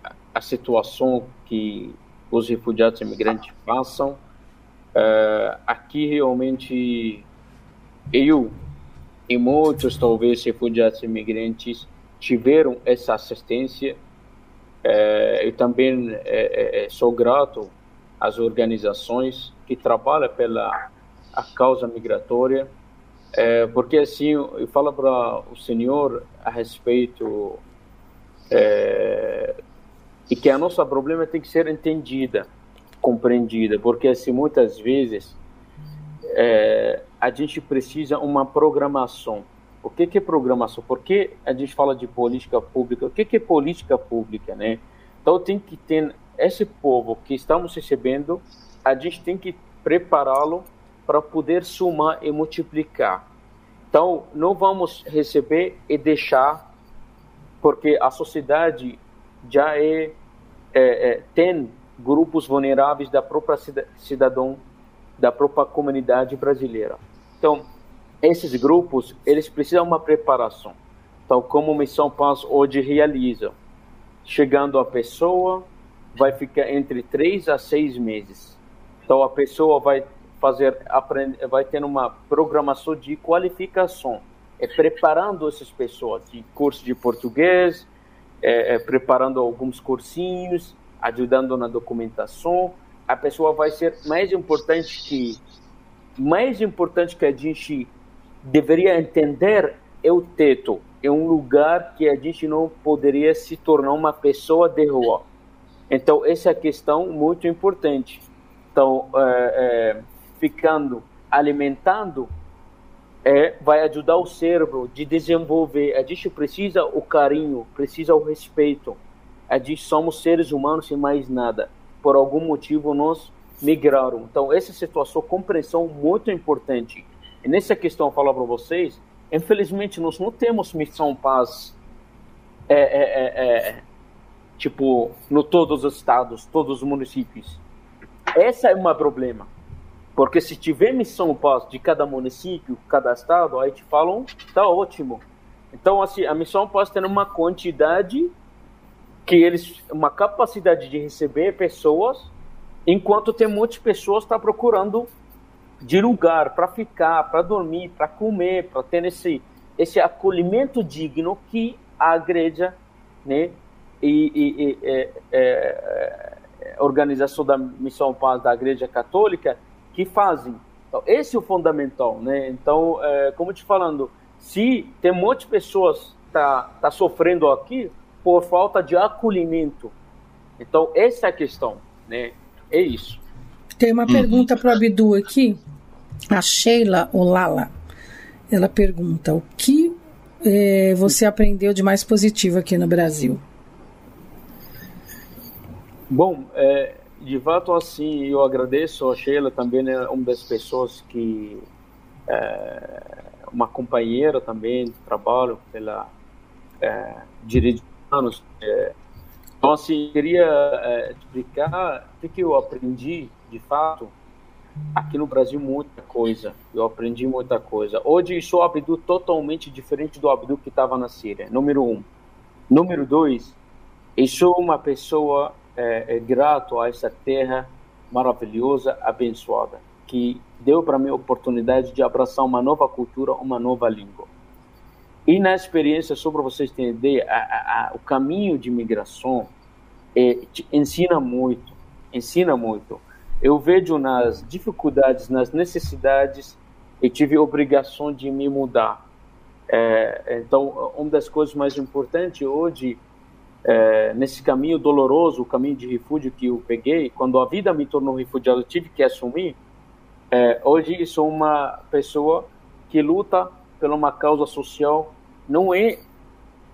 a, a situação que os refugiados e imigrantes passam. É, aqui, realmente, eu e muitos, talvez, refugiados e imigrantes tiveram essa assistência. É, eu também é, é, sou grato às organizações que trabalham pela a causa migratória, é, porque assim eu falo para o senhor a respeito é, e que a nossa problema tem que ser entendida, compreendida, porque assim muitas vezes é, a gente precisa uma programação. O que, é programação? Por que a gente fala de política pública? O que, que é política pública, né? Então tem que ter esse povo que estamos recebendo, a gente tem que prepará-lo para poder somar e multiplicar. Então, não vamos receber e deixar, porque a sociedade já é, é, é tem grupos vulneráveis da própria cidadão, da própria comunidade brasileira. Então, esses grupos, eles precisam de uma preparação, tal como Missão Paz hoje realiza. Chegando a pessoa, vai ficar entre três a seis meses. Então, a pessoa vai fazer vai ter uma programação de qualificação, é preparando essas pessoas de curso de português, é, é, preparando alguns cursinhos, ajudando na documentação. A pessoa vai ser mais importante que mais importante que a gente deveria entender é o teto. É um lugar que a gente não poderia se tornar uma pessoa de rua. Então, essa é a questão muito importante. Então, é, é, ficando, alimentando, é, vai ajudar o cérebro de desenvolver. A gente precisa o carinho, precisa o respeito. A gente somos seres humanos sem mais nada. Por algum motivo nós migraram. Então essa situação, compreensão muito importante. E nessa questão eu falo para vocês, infelizmente nós não temos missão paz. É, é, é, é, tipo, no todos os estados, todos os municípios. Esse é um problema. Porque se tiver missão paz de cada município, cada estado, aí te falam, tá ótimo. Então, assim, a missão pode ter uma quantidade que eles, uma capacidade de receber pessoas, enquanto tem muitas pessoas tá procurando de lugar para ficar, para dormir, para comer, para ter esse esse acolhimento digno que a igreja, né, e, e, e é, é, é, organização da missão paz da igreja católica que fazem. Então, esse é o fundamental, né? Então, é, como te falando, se tem um monte de pessoas tá tá sofrendo aqui por falta de acolhimento, então essa é a questão, né? É isso. Tem uma pergunta para o Abdu aqui, a Sheila Olala. Ela pergunta: o que é, você aprendeu de mais positivo aqui no Brasil? Bom, é, de fato, assim, eu agradeço a Sheila também, é uma das pessoas que é uma companheira também de trabalho pela é, direitos humanos. É, então, assim, queria é, explicar o que eu aprendi, de fato, aqui no Brasil, muita coisa. Eu aprendi muita coisa. Hoje, sou Abdu totalmente diferente do Abdu que estava na Síria, número um. Número dois, eu sou uma pessoa é, é grato a essa terra maravilhosa, abençoada, que deu para mim a oportunidade de abraçar uma nova cultura, uma nova língua. E na experiência, só para vocês ideia, a, a, a, o caminho de migração é, ensina muito, ensina muito. Eu vejo nas dificuldades, nas necessidades, e tive obrigação de me mudar. É, então, uma das coisas mais importantes hoje é, nesse caminho doloroso, o caminho de refúgio que eu peguei, quando a vida me tornou refugiado, eu tive que assumir. É, hoje sou uma pessoa que luta por uma causa social, não é,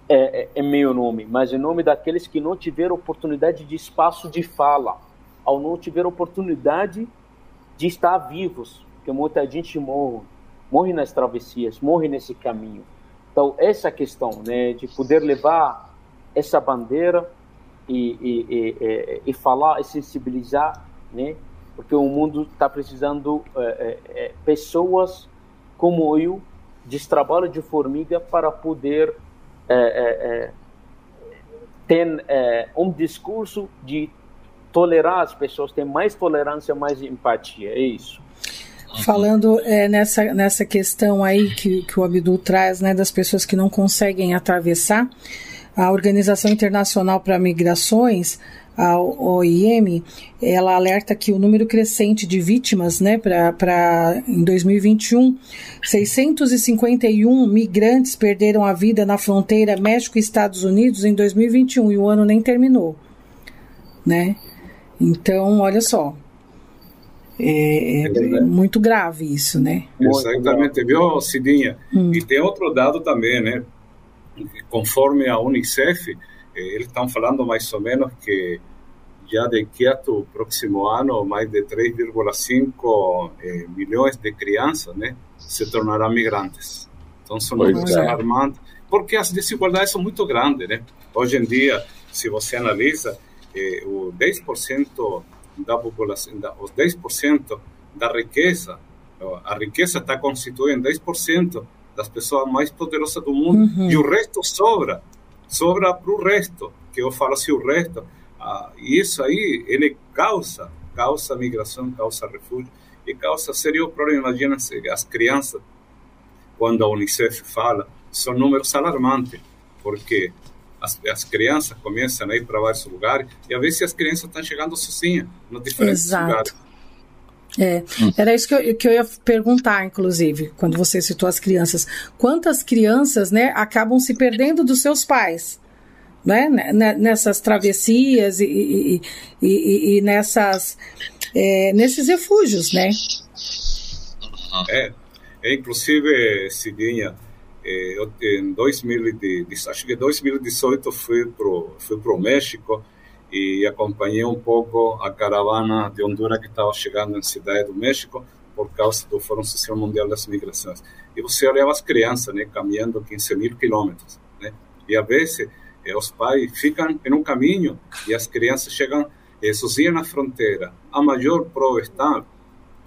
é, é, é meu nome, mas em nome daqueles que não tiveram oportunidade de espaço de fala, ao não tiver oportunidade de estar vivos, porque muita gente morre, morre nas travessias, morre nesse caminho. Então essa questão, né, de poder levar essa bandeira e, e, e, e falar e sensibilizar, né? Porque o mundo está precisando é, é, é, pessoas como eu, de trabalho de formiga, para poder é, é, é, ter um discurso de tolerar as pessoas, ter mais tolerância, mais empatia. É isso. falando é, nessa, nessa questão aí que, que o Abdul traz, né, das pessoas que não conseguem atravessar, a Organização Internacional para Migrações, a OIM, ela alerta que o número crescente de vítimas, né, para em 2021, 651 migrantes perderam a vida na fronteira México-Estados Unidos em 2021 e o ano nem terminou, né? Então, olha só, é, é, é muito grave isso, né? Exatamente, viu, Cidinha? Hum. E tem outro dado também, né? Conforme a Unicef, eh, eles estão falando mais ou menos que já daqui até o próximo ano, mais de 3,5 eh, milhões de crianças né, se tornarão migrantes. Então, são números é. alarmantes, porque as desigualdades são muito grandes. Né? Hoje em dia, se você analisa, eh, o 10% da população, da, os 10% da riqueza, a riqueza está constituída em 10% das pessoas mais poderosas do mundo, uhum. e o resto sobra, sobra para o resto, que eu falo assim, o resto, ah, e isso aí, ele causa, causa migração, causa refúgio, e causa sério problema, imagina-se, as crianças, quando a Unicef fala, são números alarmantes, porque as, as crianças começam a ir para vários lugares e às vezes as crianças estão chegando sozinhas nos diferentes Exato. lugares. É, era isso que eu, que eu ia perguntar, inclusive, quando você citou as crianças. Quantas crianças né, acabam se perdendo dos seus pais? Né, nessas travessias e, e, e, e nessas, é, nesses refúgios, né? É, é inclusive, Cidinha, eu, em 2000, acho que 2018 fui pro fui pro México e acompanhei um pouco a caravana de Honduras que estava chegando em Cidade do México por causa do Fórum Social Mundial das Migrações. E você olhava as crianças, né, caminhando 15 mil quilômetros, né? E às vezes eh, os pais ficam em um caminho e as crianças chegam eh, sozinhas na fronteira. A maior prova está,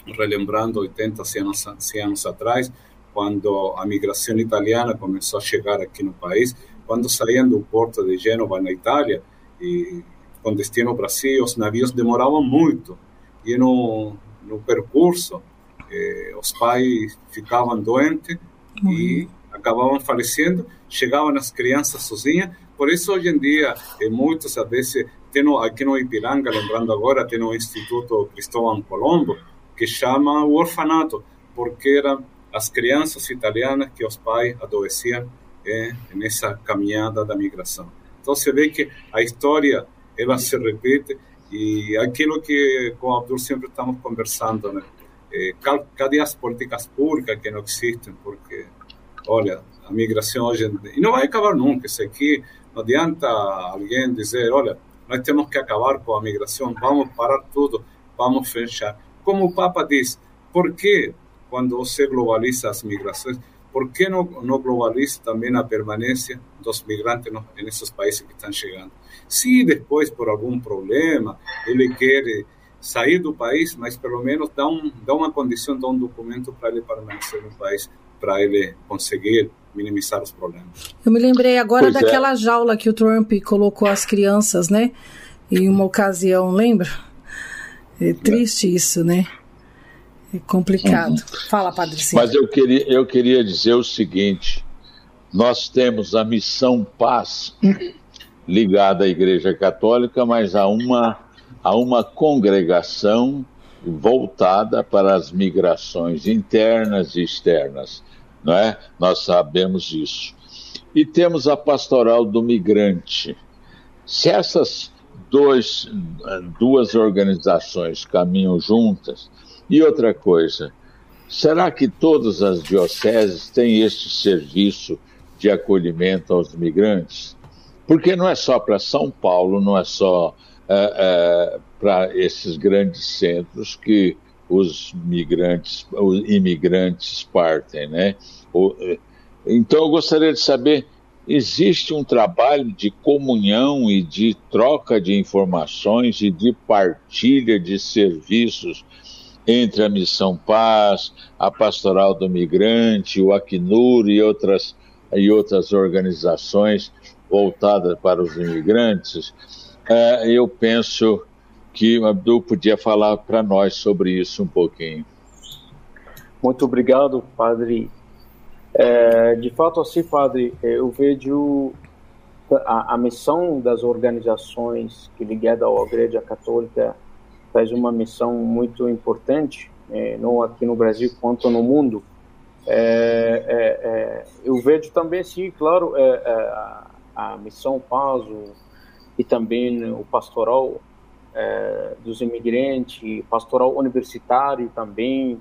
relembrando 80, 100 anos, 100 anos atrás, quando a migração italiana começou a chegar aqui no país, quando saíam do porto de Gênova, na Itália, e com destino ao Brasil, os navios demoravam muito. E no, no percurso, eh, os pais ficavam doentes uhum. e acabavam falecendo, chegavam as crianças sozinhas. Por isso, hoje em dia, eh, muitas vezes, tem aqui no Ipiranga, lembrando agora, tem o Instituto Cristóvão Colombo, que chama o orfanato, porque era as crianças italianas que os pais adoeciam é, nessa caminhada da migração. Então você vê que a história ela se repete e aquilo que com o Abdul sempre estamos conversando, né? É, cadê as políticas públicas que não existem? Porque, olha, a migração hoje e não vai acabar nunca. Isso aqui não adianta alguém dizer, olha, nós temos que acabar com a migração, vamos parar tudo, vamos fechar. Como o Papa diz, por que quando você globaliza as migrações, por que não, não globaliza também a permanência dos migrantes no, nesses países que estão chegando? Se depois, por algum problema, ele quer sair do país, mas pelo menos dá, um, dá uma condição, dá um documento para ele permanecer no país, para ele conseguir minimizar os problemas. Eu me lembrei agora pois é. daquela é. jaula que o Trump colocou as crianças, né? Em uma ocasião, lembra? É triste isso, né? É complicado. Uhum. Fala, Padre Cícero. Mas eu queria, eu queria dizer o seguinte: nós temos a missão paz ligada à Igreja Católica, mas a uma, a uma congregação voltada para as migrações internas e externas, não é? Nós sabemos isso. E temos a pastoral do migrante. Se essas dois, duas organizações caminham juntas, e outra coisa, será que todas as dioceses têm este serviço de acolhimento aos migrantes? Porque não é só para São Paulo, não é só é, é, para esses grandes centros que os migrantes, os imigrantes partem, né? Então eu gostaria de saber, existe um trabalho de comunhão e de troca de informações e de partilha de serviços entre a Missão Paz, a Pastoral do Migrante, o Acnur e outras, e outras organizações voltadas para os imigrantes, é, eu penso que o Abdul podia falar para nós sobre isso um pouquinho. Muito obrigado, Padre. É, de fato, assim, Padre, eu vejo a, a missão das organizações que ligada à Igreja Católica faz uma missão muito importante, é, não aqui no Brasil quanto no mundo. É, é, é eu vejo também, sim, claro, é, a, a, missão Paz e também o pastoral dos imigrantes, pastoral universitário também,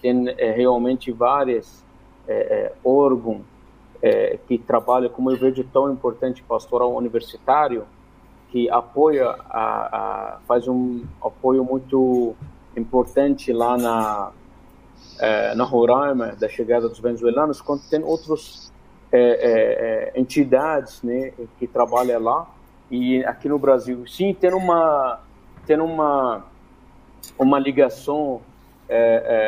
tem realmente várias órgãos que trabalha, como eu vejo tão importante, pastoral universitário, que apoia, a, a, faz um apoio muito importante lá na, é, na Roraima, da chegada dos venezuelanos, quando tem outras é, é, entidades né, que trabalham lá, e aqui no Brasil. Sim, tem uma, tem uma, uma ligação,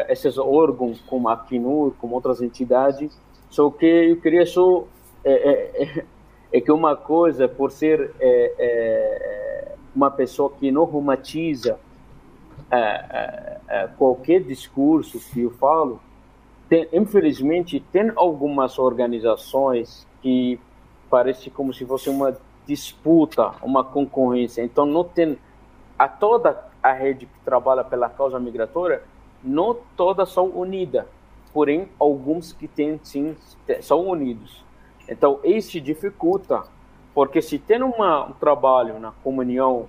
esses órgãos, como a Acnur, com outras entidades, só que eu queria só é, é, é, é que uma coisa, por ser é, é uma pessoa que não romantiza é, qualquer discurso que eu falo, tem, infelizmente tem algumas organizações que parece como se fosse uma disputa, uma concorrência. Então não tem a toda a rede que trabalha pela causa migratória, não todas são unidas porém alguns que têm sim são unidos. Então isso dificulta, porque se tem uma, um trabalho na comunhão,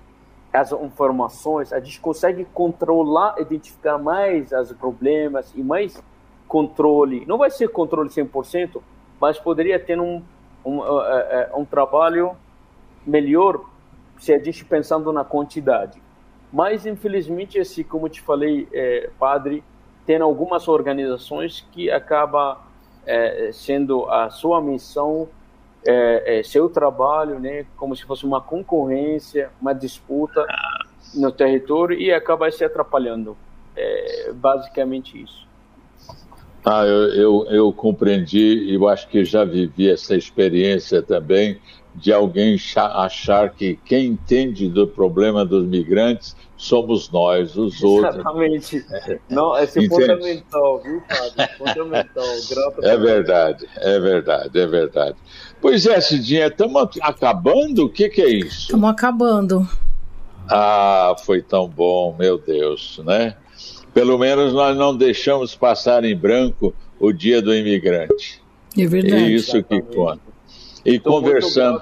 as informações, a gente consegue controlar, identificar mais os problemas e mais controle. Não vai ser controle 100%, mas poderia ter um, um, uh, uh, um trabalho melhor se a gente pensando na quantidade. Mas, infelizmente, assim como te falei, eh, padre, tem algumas organizações que acaba é, sendo a sua missão, é, é, seu trabalho, né, como se fosse uma concorrência, uma disputa no território e acaba se atrapalhando. É, basicamente isso. Ah, eu, eu, eu compreendi e eu acho que já vivi essa experiência também de alguém achar que quem entende do problema dos migrantes somos nós, os outros. Exatamente. Não, esse é fundamental, viu, Padre? Fundamental. *laughs* Grato é verdade, é verdade, é verdade. Pois é, Cidinha, estamos acabando? O que, que é isso? Estamos acabando. Ah, foi tão bom, meu Deus, né? Pelo menos nós não deixamos passar em branco o dia do imigrante. É verdade. É isso que conta. E conversamos,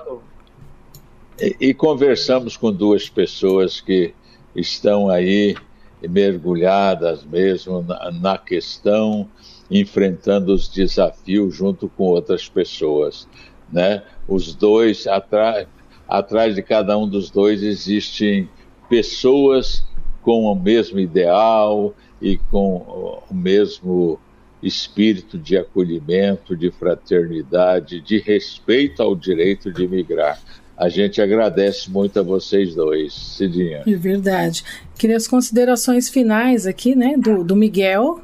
e, e conversamos com duas pessoas que estão aí mergulhadas mesmo na, na questão, enfrentando os desafios junto com outras pessoas, né? Os dois atrás atrás de cada um dos dois existem pessoas com o mesmo ideal e com o mesmo espírito de acolhimento, de fraternidade, de respeito ao direito de migrar. A gente agradece muito a vocês dois, Cidinha. É verdade. Queria as considerações finais aqui, né, do, do Miguel.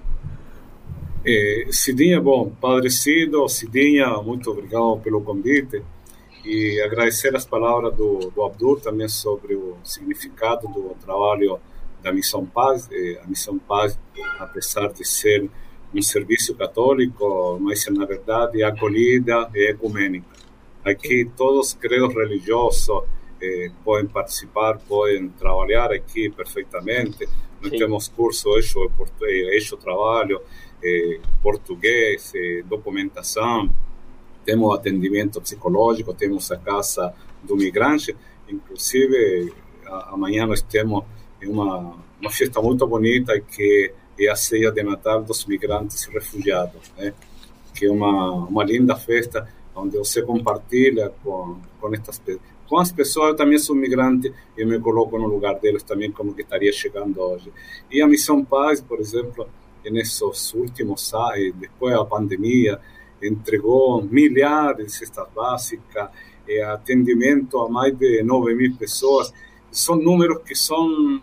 É, Cidinha, bom, Padre Cido, Cidinha, muito obrigado pelo convite e agradecer as palavras do, do Abdur também sobre o significado do trabalho da Missão Paz. É, a Missão Paz, apesar de ser um serviço católico, mas na verdade acolhida e ecumênica Aqui todos os credos religiosos eh, podem participar, podem trabalhar aqui perfeitamente. Nós temos curso eixo, eixo trabalho, eh, português, eh, documentação, temos atendimento psicológico, temos a casa do migrante, inclusive amanhã nós temos uma, uma festa muito bonita que é a ceia de Natal dos migrantes e refugiados, né? que é uma, uma linda festa onde você compartilha com, com estas com as pessoas, eu também sou migrante e me coloco no lugar deles também como que estaria chegando hoje. E a Missão Paz, por exemplo, nesses últimos anos, depois da pandemia, entregou milhares de cestas básicas, e atendimento a mais de 9 mil pessoas. São números que são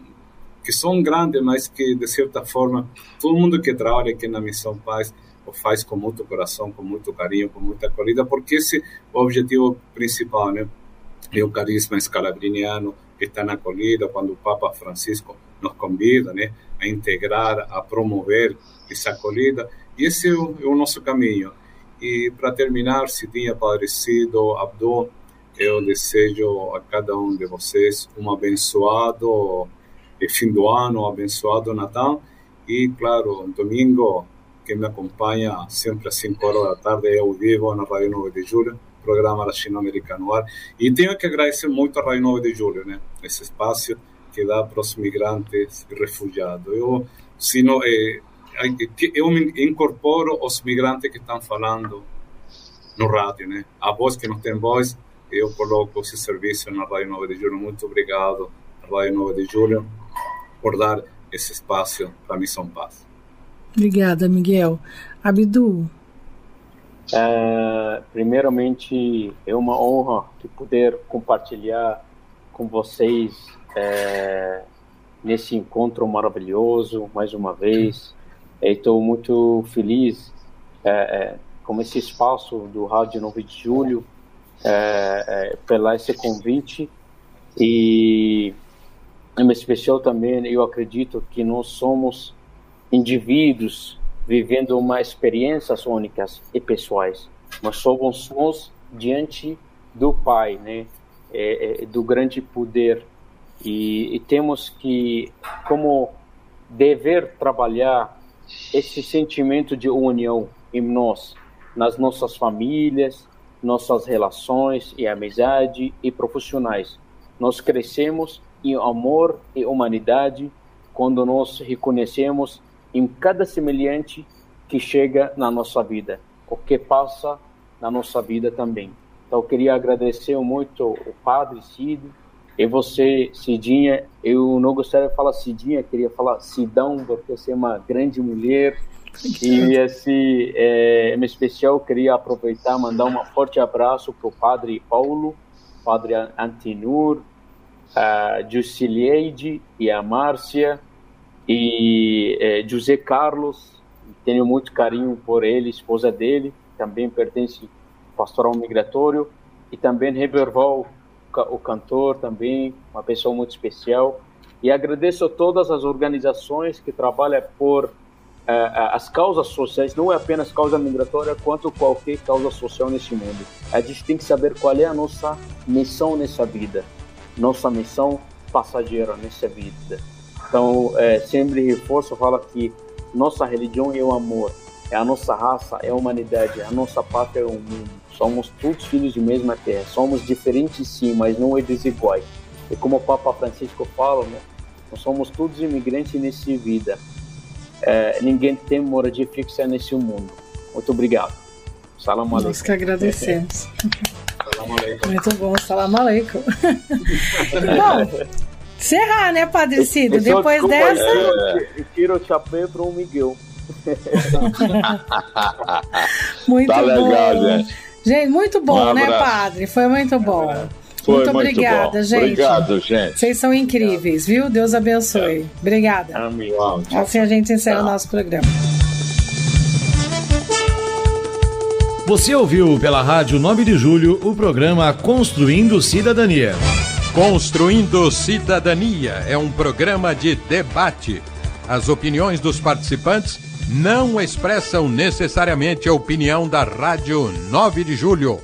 que são grandes, mas que de certa forma todo mundo que trabalha aqui na Missão Paz o faz com muito coração, com muito carinho, com muita acolhida, porque esse é o objetivo principal, né? É o carisma escalabriniano que está na acolhida, quando o Papa Francisco nos convida, né? a integrar, a promover essa acolhida. E esse é o, é o nosso caminho. E para terminar, Cidinha Padrecido, Abdô, eu desejo a cada um de vocês um abençoado fim do ano, abençoado Natal. E, claro, domingo, quem me acompanha sempre às 5 horas da tarde, ao vivo na Rádio 9 de Julho, programa latino-americano. E tenho que agradecer muito a Rádio 9 de Julho, né? Esse espaço que dá para os migrantes e refugiados. Eu, se não, é, eu me incorporo os migrantes que estão falando no rádio, né? A voz que não tem voz, eu coloco esse serviço na Rádio 9 de Julho. Muito obrigado, Rádio 9 de Julho, por dar esse espaço para a Missão Paz. Obrigada, Miguel. Abdu. É, primeiramente, é uma honra de poder compartilhar com vocês é, nesse encontro maravilhoso, mais uma vez. Estou muito feliz é, é, com esse espaço do Rádio 9 de Julho, é, é, pela esse convite e em especial também eu acredito que nós somos indivíduos vivendo uma experiências únicas e pessoais. Mas somos nós diante do Pai né? É, é, do grande poder. E, e temos que como dever trabalhar esse sentimento de união em nós nas nossas famílias nossas relações e amizade e profissionais. Nós crescemos em amor e humanidade quando nós reconhecemos em cada semelhante que chega na nossa vida, o que passa na nossa vida também. Então, eu queria agradecer muito o Padre Cid e você, Cidinha. Eu não gostaria de falar Cidinha, queria falar Sidão, porque você é uma grande mulher. E esse, é, em especial, queria aproveitar mandar um forte abraço para o Padre Paulo, Padre Antinur, a Jusilieide e a Márcia e é, José Carlos, tenho muito carinho por ele, esposa dele, também pertence ao pastoral migratório, e também Heberval, o cantor, também uma pessoa muito especial. E agradeço a todas as organizações que trabalham por uh, as causas sociais, não é apenas causa migratória, quanto qualquer causa social nesse mundo. A gente tem que saber qual é a nossa missão nessa vida nossa missão passageira nessa vida. Então, é, sempre reforço, fala que nossa religião é o amor, é a nossa raça, é a humanidade, a nossa pátria é o mundo. Somos todos filhos de mesma terra, somos diferentes sim, mas não é desiguais. E como o Papa Francisco fala, né, nós somos todos imigrantes nessa vida. É, ninguém tem moradia fixa nesse mundo. Muito obrigado. Salam. Nós que agradecemos. *laughs* Muito bom, salam aleikum. *laughs* bom, encerrar, né, Padre Cido? Depois desculpa, dessa. Eu tiro o chapéu para o Miguel. *laughs* muito tá bom. Legal, gente. gente. muito bom, um né, Padre? Foi muito bom. Foi muito, muito obrigada, bom. gente. Obrigado, gente. Vocês são incríveis, viu? Deus abençoe. Obrigada. Amém. Assim a gente encerra o nosso programa. Você ouviu pela Rádio 9 de Julho o programa Construindo Cidadania. Construindo Cidadania é um programa de debate. As opiniões dos participantes não expressam necessariamente a opinião da Rádio 9 de Julho.